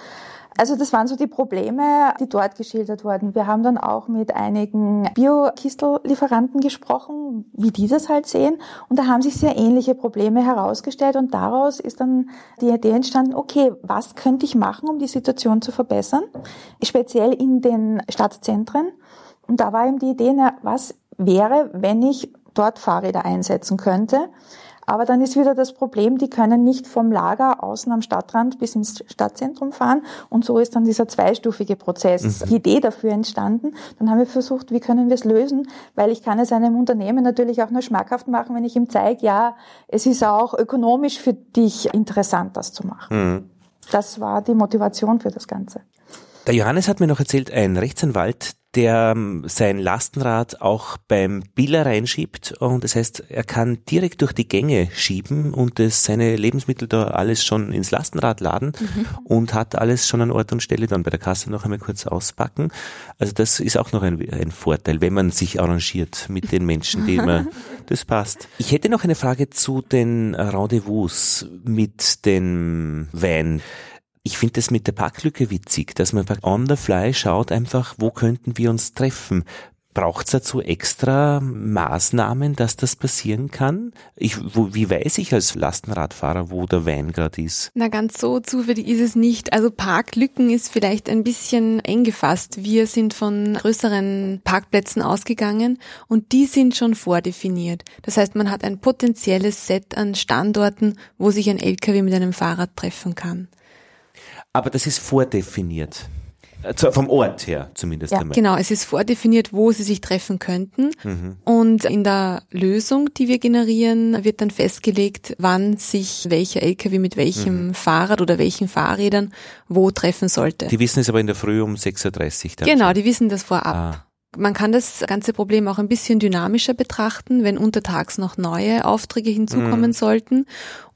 Also das waren so die Probleme, die dort geschildert wurden. Wir haben dann auch mit einigen Bio-Kistel-Lieferanten gesprochen, wie die das halt sehen. Und da haben sich sehr ähnliche Probleme herausgestellt. Und daraus ist dann die Idee entstanden, okay, was könnte ich machen, um die Situation zu verbessern? Speziell in den Stadtzentren. Und da war eben die Idee, was wäre, wenn ich dort Fahrräder einsetzen könnte? Aber dann ist wieder das Problem, die können nicht vom Lager außen am Stadtrand bis ins Stadtzentrum fahren. Und so ist dann dieser zweistufige Prozess, mhm. die Idee dafür entstanden. Dann haben wir versucht, wie können wir es lösen? Weil ich kann es einem Unternehmen natürlich auch nur schmackhaft machen, wenn ich ihm zeige, ja, es ist auch ökonomisch für dich interessant, das zu machen. Mhm. Das war die Motivation für das Ganze. Der Johannes hat mir noch erzählt, ein Rechtsanwalt, der ähm, sein Lastenrad auch beim Biller reinschiebt und das heißt, er kann direkt durch die Gänge schieben und das, seine Lebensmittel da alles schon ins Lastenrad laden mhm. und hat alles schon an Ort und Stelle dann bei der Kasse noch einmal kurz auspacken. Also das ist auch noch ein, ein Vorteil, wenn man sich arrangiert mit den Menschen, die man, (laughs) das passt. Ich hätte noch eine Frage zu den Rendezvous mit den Wein ich finde das mit der Parklücke witzig, dass man on the fly schaut einfach, wo könnten wir uns treffen. Braucht es dazu extra Maßnahmen, dass das passieren kann? Ich, wo, wie weiß ich als Lastenradfahrer, wo der Wein gerade ist? Na, ganz so zufällig ist es nicht. Also Parklücken ist vielleicht ein bisschen eng gefasst. Wir sind von größeren Parkplätzen ausgegangen und die sind schon vordefiniert. Das heißt, man hat ein potenzielles Set an Standorten, wo sich ein LKW mit einem Fahrrad treffen kann. Aber das ist vordefiniert. Also vom Ort her zumindest ja, einmal. Genau, es ist vordefiniert, wo sie sich treffen könnten. Mhm. Und in der Lösung, die wir generieren, wird dann festgelegt, wann sich welcher LKW mit welchem mhm. Fahrrad oder welchen Fahrrädern wo treffen sollte. Die wissen es aber in der Früh um 6.30 Uhr. Genau, die wissen das vorab. Ah. Man kann das ganze Problem auch ein bisschen dynamischer betrachten, wenn untertags noch neue Aufträge hinzukommen mhm. sollten.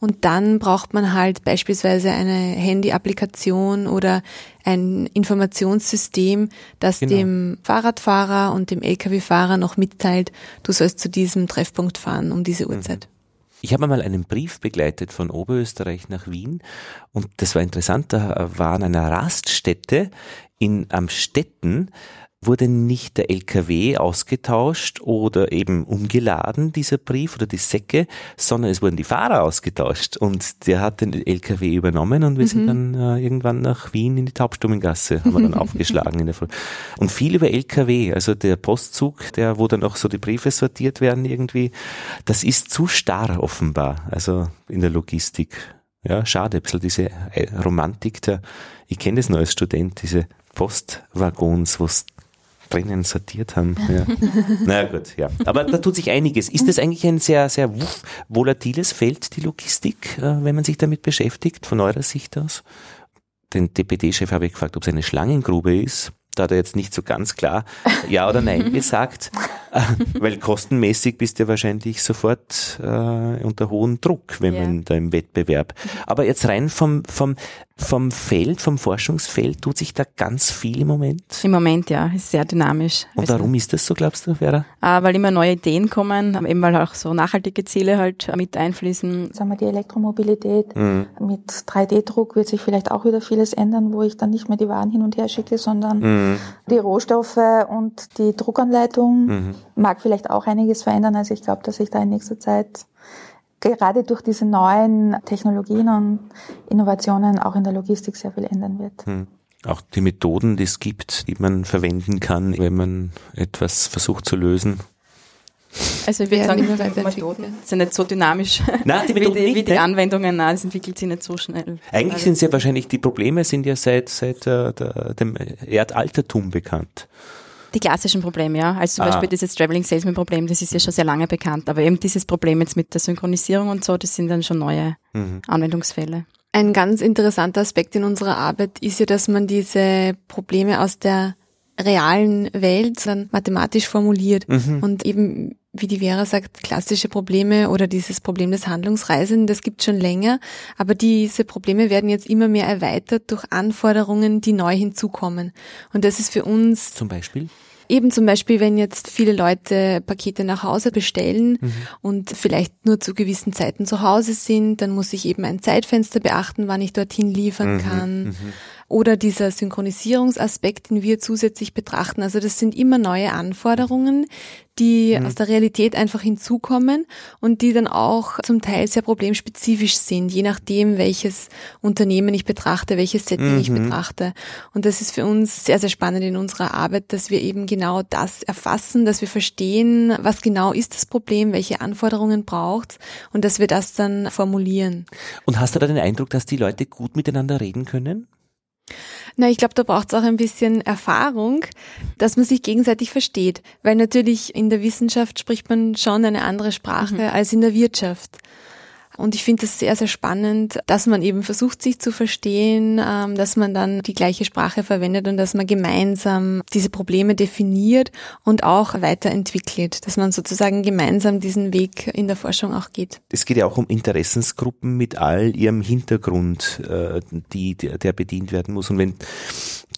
Und dann braucht man halt beispielsweise eine Handy-Applikation oder ein Informationssystem, das genau. dem Fahrradfahrer und dem Lkw-Fahrer noch mitteilt, du sollst zu diesem Treffpunkt fahren um diese mhm. Uhrzeit. Ich habe einmal einen Brief begleitet von Oberösterreich nach Wien und das war interessant, da war an einer Raststätte in Amstetten wurde nicht der LKW ausgetauscht oder eben umgeladen, dieser Brief oder die Säcke, sondern es wurden die Fahrer ausgetauscht und der hat den LKW übernommen und wir mhm. sind dann äh, irgendwann nach Wien in die Taubstummengasse, haben wir dann (laughs) aufgeschlagen in der Früh. Und viel über LKW, also der Postzug, der, wo dann auch so die Briefe sortiert werden irgendwie, das ist zu starr offenbar, also in der Logistik. Ja, schade, ein bisschen diese äh, Romantik der, ich kenne das noch als Student, diese Postwaggons, wo es drinnen sortiert haben. Ja. Na gut, ja. Aber da tut sich einiges. Ist das eigentlich ein sehr, sehr volatiles Feld, die Logistik, äh, wenn man sich damit beschäftigt, von eurer Sicht aus? Den DPD-Chef habe ich gefragt, ob es eine Schlangengrube ist. Da hat er jetzt nicht so ganz klar (laughs) Ja oder Nein gesagt, äh, weil kostenmäßig bist du wahrscheinlich sofort äh, unter hohem Druck, wenn ja. man da im Wettbewerb. Aber jetzt rein vom, vom vom Feld, vom Forschungsfeld tut sich da ganz viel im Moment? Im Moment, ja, ist sehr dynamisch. Und warum ist das so, glaubst du, Vera? Äh, weil immer neue Ideen kommen, eben weil auch so nachhaltige Ziele halt mit einfließen. Sagen wir die Elektromobilität. Mhm. Mit 3D-Druck wird sich vielleicht auch wieder vieles ändern, wo ich dann nicht mehr die Waren hin und her schicke, sondern mhm. die Rohstoffe und die Druckanleitung mhm. mag vielleicht auch einiges verändern. Also ich glaube, dass sich da in nächster Zeit gerade durch diese neuen Technologien und Innovationen auch in der Logistik sehr viel ändern wird. Hm. Auch die Methoden, die es gibt, die man verwenden kann, wenn man etwas versucht zu lösen. Also ich würde sagen, die Methoden sind nicht so dynamisch Nein, die (laughs) Methoden wie, die, nicht, wie die Anwendungen. Nein, das entwickelt sich nicht so schnell. Eigentlich also sind sie ja wahrscheinlich, die Probleme sind ja seit, seit äh, der, dem Erdaltertum bekannt. Die klassischen Probleme, ja. Also zum ah. Beispiel dieses Traveling Salesman Problem, das ist ja schon sehr lange bekannt. Aber eben dieses Problem jetzt mit der Synchronisierung und so, das sind dann schon neue mhm. Anwendungsfälle. Ein ganz interessanter Aspekt in unserer Arbeit ist ja, dass man diese Probleme aus der realen Welt dann mathematisch formuliert mhm. und eben wie die Vera sagt, klassische Probleme oder dieses Problem des Handlungsreisenden, das gibt schon länger, aber diese Probleme werden jetzt immer mehr erweitert durch Anforderungen, die neu hinzukommen. Und das ist für uns zum Beispiel Eben zum Beispiel, wenn jetzt viele Leute Pakete nach Hause bestellen mhm. und vielleicht nur zu gewissen Zeiten zu Hause sind, dann muss ich eben ein Zeitfenster beachten, wann ich dorthin liefern mhm. kann. Mhm oder dieser Synchronisierungsaspekt, den wir zusätzlich betrachten. Also das sind immer neue Anforderungen, die mhm. aus der Realität einfach hinzukommen und die dann auch zum Teil sehr problemspezifisch sind, je nachdem, welches Unternehmen ich betrachte, welches Setting mhm. ich betrachte. Und das ist für uns sehr, sehr spannend in unserer Arbeit, dass wir eben genau das erfassen, dass wir verstehen, was genau ist das Problem, welche Anforderungen braucht und dass wir das dann formulieren. Und hast du da den Eindruck, dass die Leute gut miteinander reden können? Na, ich glaube, da braucht es auch ein bisschen Erfahrung, dass man sich gegenseitig versteht. Weil natürlich in der Wissenschaft spricht man schon eine andere Sprache mhm. als in der Wirtschaft. Und ich finde es sehr, sehr spannend, dass man eben versucht, sich zu verstehen, ähm, dass man dann die gleiche Sprache verwendet und dass man gemeinsam diese Probleme definiert und auch weiterentwickelt, dass man sozusagen gemeinsam diesen Weg in der Forschung auch geht. Es geht ja auch um Interessensgruppen mit all ihrem Hintergrund, äh, die, der bedient werden muss. Und wenn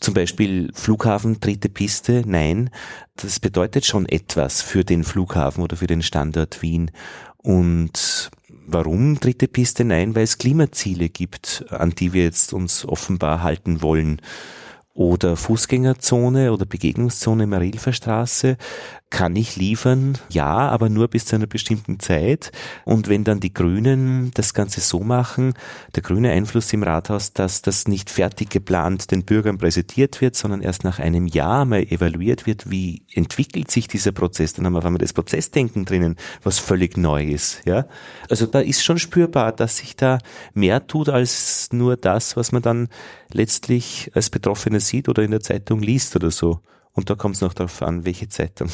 zum Beispiel Flughafen, dritte Piste, nein, das bedeutet schon etwas für den Flughafen oder für den Standort Wien. Und Warum dritte Piste? Nein, weil es Klimaziele gibt, an die wir jetzt uns offenbar halten wollen oder Fußgängerzone oder Begegnungszone Marilfer Straße kann ich liefern, ja, aber nur bis zu einer bestimmten Zeit. Und wenn dann die Grünen das Ganze so machen, der grüne Einfluss im Rathaus, dass das nicht fertig geplant den Bürgern präsentiert wird, sondern erst nach einem Jahr mal evaluiert wird, wie entwickelt sich dieser Prozess, dann haben wir auf einmal das Prozessdenken drinnen, was völlig neu ist, ja. Also da ist schon spürbar, dass sich da mehr tut als nur das, was man dann letztlich als Betroffene sieht oder in der Zeitung liest oder so. Und da kommt es noch darauf an, welche Zeitung.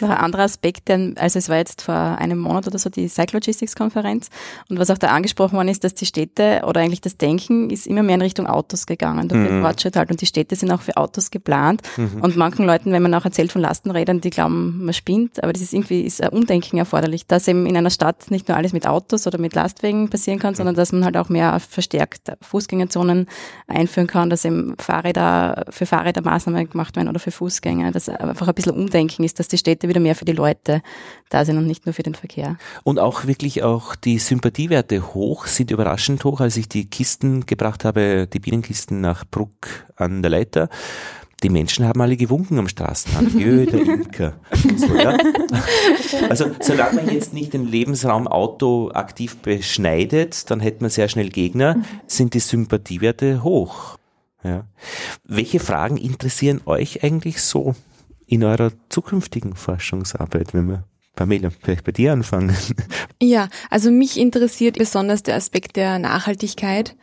Noch ein anderer Aspekt, denn, also es war jetzt vor einem Monat oder so die Cyclogistics-Konferenz und was auch da angesprochen worden ist, dass die Städte oder eigentlich das Denken ist immer mehr in Richtung Autos gegangen durch mhm. den Fortschritt halt und die Städte sind auch für Autos geplant mhm. und manchen Leuten, wenn man auch erzählt von Lastenrädern, die glauben, man spinnt, aber das ist irgendwie ist ein Umdenken erforderlich, dass eben in einer Stadt nicht nur alles mit Autos oder mit Lastwagen passieren kann, mhm. sondern dass man halt auch mehr verstärkt Fußgängerzonen einführen kann, dass eben Fahrräder für Fahrräder Maßnahmen gemacht werden oder für Fußgänger, dass einfach ein bisschen Umdenken ist, dass die Städte Städte wieder mehr für die Leute da sind und nicht nur für den Verkehr. Und auch wirklich auch die Sympathiewerte hoch, sind überraschend hoch, als ich die Kisten gebracht habe, die Bienenkisten nach Bruck an der Leiter die Menschen haben alle gewunken am Straßenrand. (laughs) Jö, der Imker. So, ja? Also solange man jetzt nicht den Lebensraum Auto aktiv beschneidet, dann hätte man sehr schnell Gegner, sind die Sympathiewerte hoch. Ja. Welche Fragen interessieren euch eigentlich so in eurer zukünftigen Forschungsarbeit, wenn wir Pamela, vielleicht bei dir anfangen. Ja, also mich interessiert besonders der Aspekt der Nachhaltigkeit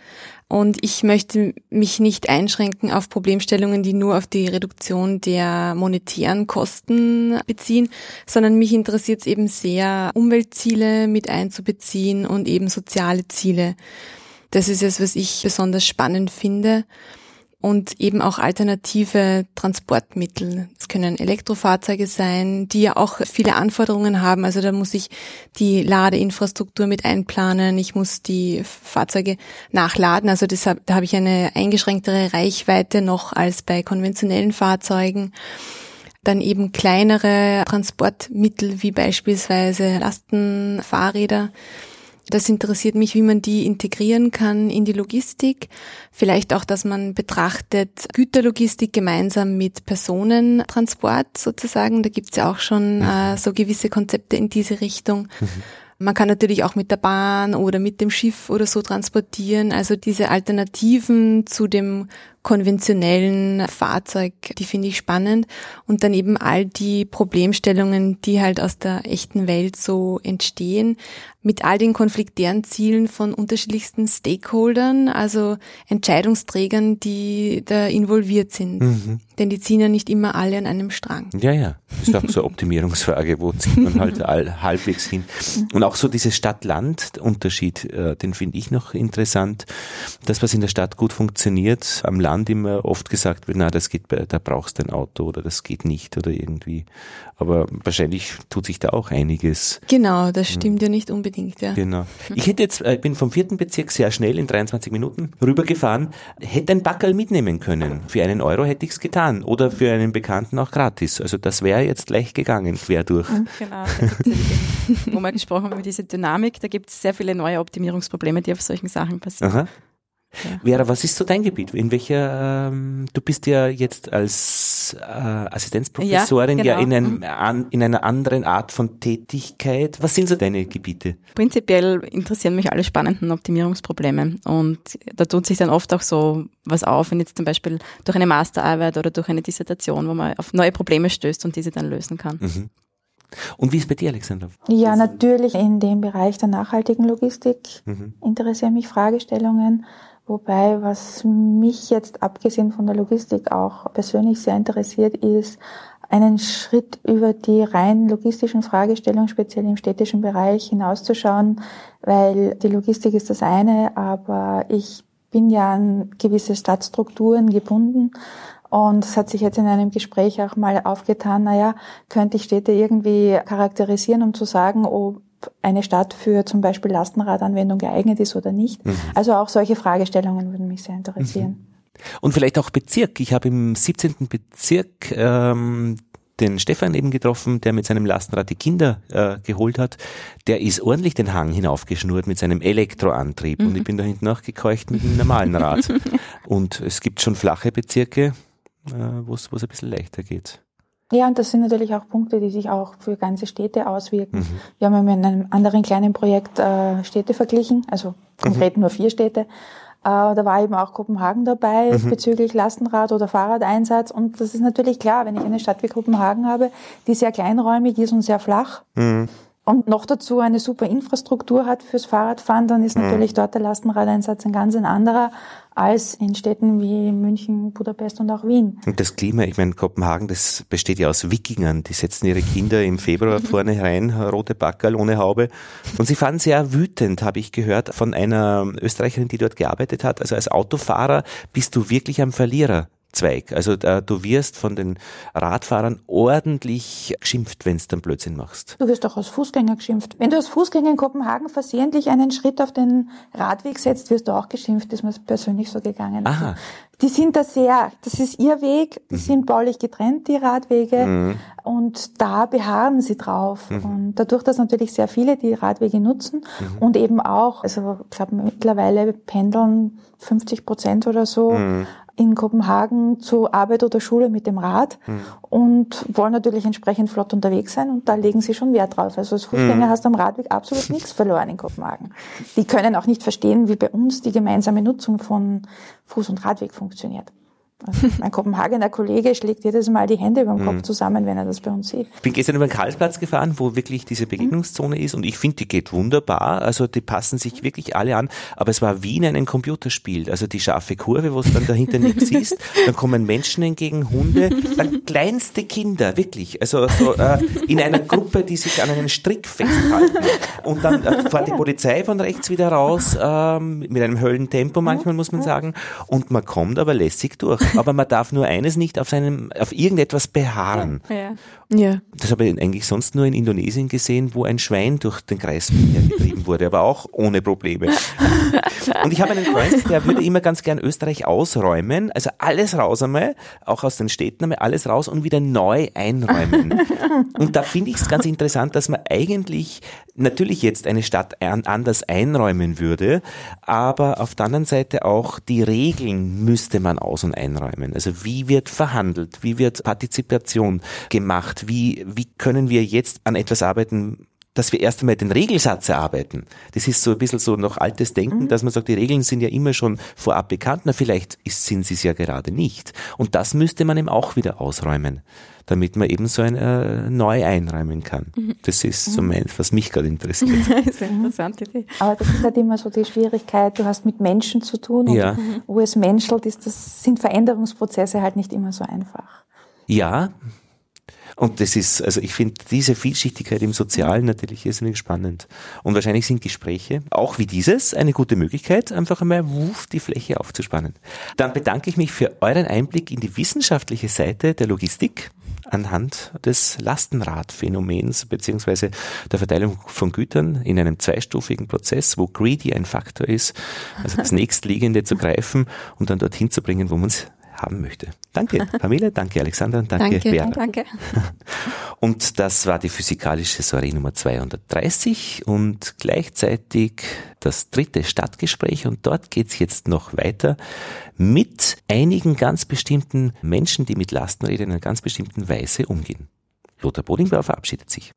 und ich möchte mich nicht einschränken auf Problemstellungen, die nur auf die Reduktion der monetären Kosten beziehen, sondern mich interessiert es eben sehr, Umweltziele mit einzubeziehen und eben soziale Ziele. Das ist es, was ich besonders spannend finde. Und eben auch alternative Transportmittel. Es können Elektrofahrzeuge sein, die ja auch viele Anforderungen haben. Also da muss ich die Ladeinfrastruktur mit einplanen, ich muss die Fahrzeuge nachladen. Also deshalb, da habe ich eine eingeschränktere Reichweite noch als bei konventionellen Fahrzeugen. Dann eben kleinere Transportmittel wie beispielsweise Lastenfahrräder das interessiert mich, wie man die integrieren kann in die Logistik. Vielleicht auch, dass man betrachtet Güterlogistik gemeinsam mit Personentransport sozusagen. Da gibt's ja auch schon mhm. äh, so gewisse Konzepte in diese Richtung. Mhm. Man kann natürlich auch mit der Bahn oder mit dem Schiff oder so transportieren. Also diese Alternativen zu dem konventionellen Fahrzeug, die finde ich spannend. Und dann eben all die Problemstellungen, die halt aus der echten Welt so entstehen, mit all den konfliktären Zielen von unterschiedlichsten Stakeholdern, also Entscheidungsträgern, die da involviert sind. Mhm. Denn die ziehen ja nicht immer alle an einem Strang. Ja, ja. Das ist auch so eine Optimierungsfrage, wo zieht man halt (laughs) all, halbwegs hin. Und auch so dieses Stadt-Land-Unterschied, äh, den finde ich noch interessant. Das, was in der Stadt gut funktioniert, am Land Land immer oft gesagt wird, na, das geht, da brauchst du ein Auto oder das geht nicht oder irgendwie. Aber wahrscheinlich tut sich da auch einiges. Genau, das stimmt ja, ja nicht unbedingt, ja. Genau. Ich hätte jetzt, äh, ich bin vom vierten Bezirk sehr schnell in 23 Minuten rübergefahren, hätte ein Backerl mitnehmen können. Für einen Euro hätte ich es getan oder für einen Bekannten auch gratis. Also das wäre jetzt leicht gegangen, quer durch. Genau, wo wir gesprochen haben über diese Dynamik, da gibt es sehr viele neue Optimierungsprobleme, die auf solchen Sachen passieren. Aha. Ja. Vera, was ist so dein Gebiet? In welcher, ähm, du bist ja jetzt als äh, Assistenzprofessorin ja, genau. ja in, einem, mhm. an, in einer anderen Art von Tätigkeit. Was sind so deine Gebiete? Prinzipiell interessieren mich alle spannenden Optimierungsprobleme und da tut sich dann oft auch so was auf, wenn jetzt zum Beispiel durch eine Masterarbeit oder durch eine Dissertation, wo man auf neue Probleme stößt und diese dann lösen kann. Mhm. Und wie ist bei dir, Alexander? Ja, natürlich in dem Bereich der nachhaltigen Logistik mhm. interessieren mich Fragestellungen. Wobei, was mich jetzt abgesehen von der Logistik auch persönlich sehr interessiert, ist, einen Schritt über die rein logistischen Fragestellungen, speziell im städtischen Bereich, hinauszuschauen, weil die Logistik ist das eine, aber ich bin ja an gewisse Stadtstrukturen gebunden und es hat sich jetzt in einem Gespräch auch mal aufgetan, naja, könnte ich Städte irgendwie charakterisieren, um zu sagen, ob eine Stadt für zum Beispiel Lastenradanwendung geeignet ist oder nicht. Mhm. Also auch solche Fragestellungen würden mich sehr interessieren. Mhm. Und vielleicht auch Bezirk. Ich habe im 17. Bezirk ähm, den Stefan eben getroffen, der mit seinem Lastenrad die Kinder äh, geholt hat. Der ist ordentlich den Hang hinaufgeschnurrt mit seinem Elektroantrieb mhm. und ich bin da hinten nachgekeucht mit einem normalen Rad. (laughs) und es gibt schon flache Bezirke, äh, wo es ein bisschen leichter geht. Ja, und das sind natürlich auch Punkte, die sich auch für ganze Städte auswirken. Mhm. Wir haben in einem anderen kleinen Projekt äh, Städte verglichen, also konkret mhm. nur vier Städte. Äh, da war eben auch Kopenhagen dabei mhm. bezüglich Lastenrad- oder Fahrradeinsatz. Und das ist natürlich klar, wenn ich eine Stadt wie Kopenhagen habe, die sehr kleinräumig ist und sehr flach, mhm und noch dazu eine super Infrastruktur hat fürs Fahrradfahren, dann ist mhm. natürlich dort der Lastenradeinsatz ein ganz ein anderer als in Städten wie München, Budapest und auch Wien. Und das Klima, ich meine, Kopenhagen, das besteht ja aus Wikingern. Die setzen ihre Kinder im Februar (laughs) vorne rein, rote Backerl ohne Haube. Und sie fahren sehr wütend, habe ich gehört, von einer Österreicherin, die dort gearbeitet hat. Also als Autofahrer bist du wirklich am Verlierer. Zweig. Also äh, du wirst von den Radfahrern ordentlich geschimpft, wenn du dann Blödsinn machst. Du wirst auch als Fußgänger geschimpft. Wenn du als Fußgänger in Kopenhagen versehentlich einen Schritt auf den Radweg setzt, wirst du auch geschimpft. Das ist mir persönlich so gegangen. Aha. Die sind da sehr, das ist ihr Weg, die mhm. sind baulich getrennt, die Radwege, mhm. und da beharren sie drauf. Mhm. Und dadurch, dass natürlich sehr viele die Radwege nutzen mhm. und eben auch, also ich glaube mittlerweile pendeln 50 Prozent oder so mhm in Kopenhagen zu Arbeit oder Schule mit dem Rad mhm. und wollen natürlich entsprechend flott unterwegs sein und da legen sie schon Wert drauf. Also als Fußgänger mhm. hast du am Radweg absolut nichts verloren in Kopenhagen. Die können auch nicht verstehen, wie bei uns die gemeinsame Nutzung von Fuß- und Radweg funktioniert. функцию нет. Also mein Kopenhagener Kollege schlägt jedes Mal die Hände über den Kopf mhm. zusammen, wenn er das bei uns sieht. Ich bin gestern über den Karlsplatz gefahren, wo wirklich diese Begegnungszone ist und ich finde, die geht wunderbar. Also die passen sich wirklich alle an, aber es war wie in einem Computerspiel. Also die scharfe Kurve, wo du dann dahinter nichts (laughs) siehst, dann kommen Menschen entgegen, Hunde, dann (laughs) kleinste Kinder, wirklich. Also so, äh, in einer Gruppe, die sich an einen Strick festhalten. Und dann äh, fährt die Polizei von rechts wieder raus, ähm, mit einem Höllentempo manchmal, muss man sagen. Und man kommt aber lässig durch aber man darf nur eines nicht auf seinem, auf irgendetwas beharren. Ja. ja. Das habe ich eigentlich sonst nur in Indonesien gesehen, wo ein Schwein durch den Kreis getrieben wurde, aber auch ohne Probleme. (laughs) Und ich habe einen Freund, der würde immer ganz gern Österreich ausräumen, also alles raus einmal, auch aus den Städten einmal alles raus und wieder neu einräumen. (laughs) Und da finde ich es ganz interessant, dass man eigentlich natürlich jetzt eine Stadt anders einräumen würde, aber auf der anderen Seite auch die Regeln müsste man aus- und einräumen. Also wie wird verhandelt, wie wird Partizipation gemacht, wie, wie können wir jetzt an etwas arbeiten, dass wir erst einmal den Regelsatz erarbeiten. Das ist so ein bisschen so noch altes Denken, mhm. dass man sagt, die Regeln sind ja immer schon vorab bekannt, na vielleicht ist, sind sie es ja gerade nicht. Und das müsste man eben auch wieder ausräumen, damit man eben so ein äh, neu einräumen kann. Mhm. Das ist so mhm. mein, was mich gerade interessiert. (laughs) das ist eine interessante Idee. Aber das ist halt immer so die Schwierigkeit, du hast mit Menschen zu tun und ja. wo es menschelt, ist das, sind Veränderungsprozesse halt nicht immer so einfach. Ja, und das ist, also ich finde diese Vielschichtigkeit im Sozialen natürlich irrsinnig spannend. Und wahrscheinlich sind Gespräche, auch wie dieses, eine gute Möglichkeit, einfach einmal wuff, die Fläche aufzuspannen. Dann bedanke ich mich für euren Einblick in die wissenschaftliche Seite der Logistik anhand des Lastenradphänomens beziehungsweise der Verteilung von Gütern in einem zweistufigen Prozess, wo Greedy ein Faktor ist, also das (laughs) nächstliegende zu greifen und dann dorthin zu bringen, wo man es haben möchte. Danke, (laughs) Pamela, danke, Alexandra, danke, danke Vera. Danke. (laughs) Und das war die physikalische Soiree Nummer 230 und gleichzeitig das dritte Stadtgespräch und dort geht's jetzt noch weiter mit einigen ganz bestimmten Menschen, die mit Lastenrede in einer ganz bestimmten Weise umgehen. Lothar Bodingbauer verabschiedet sich.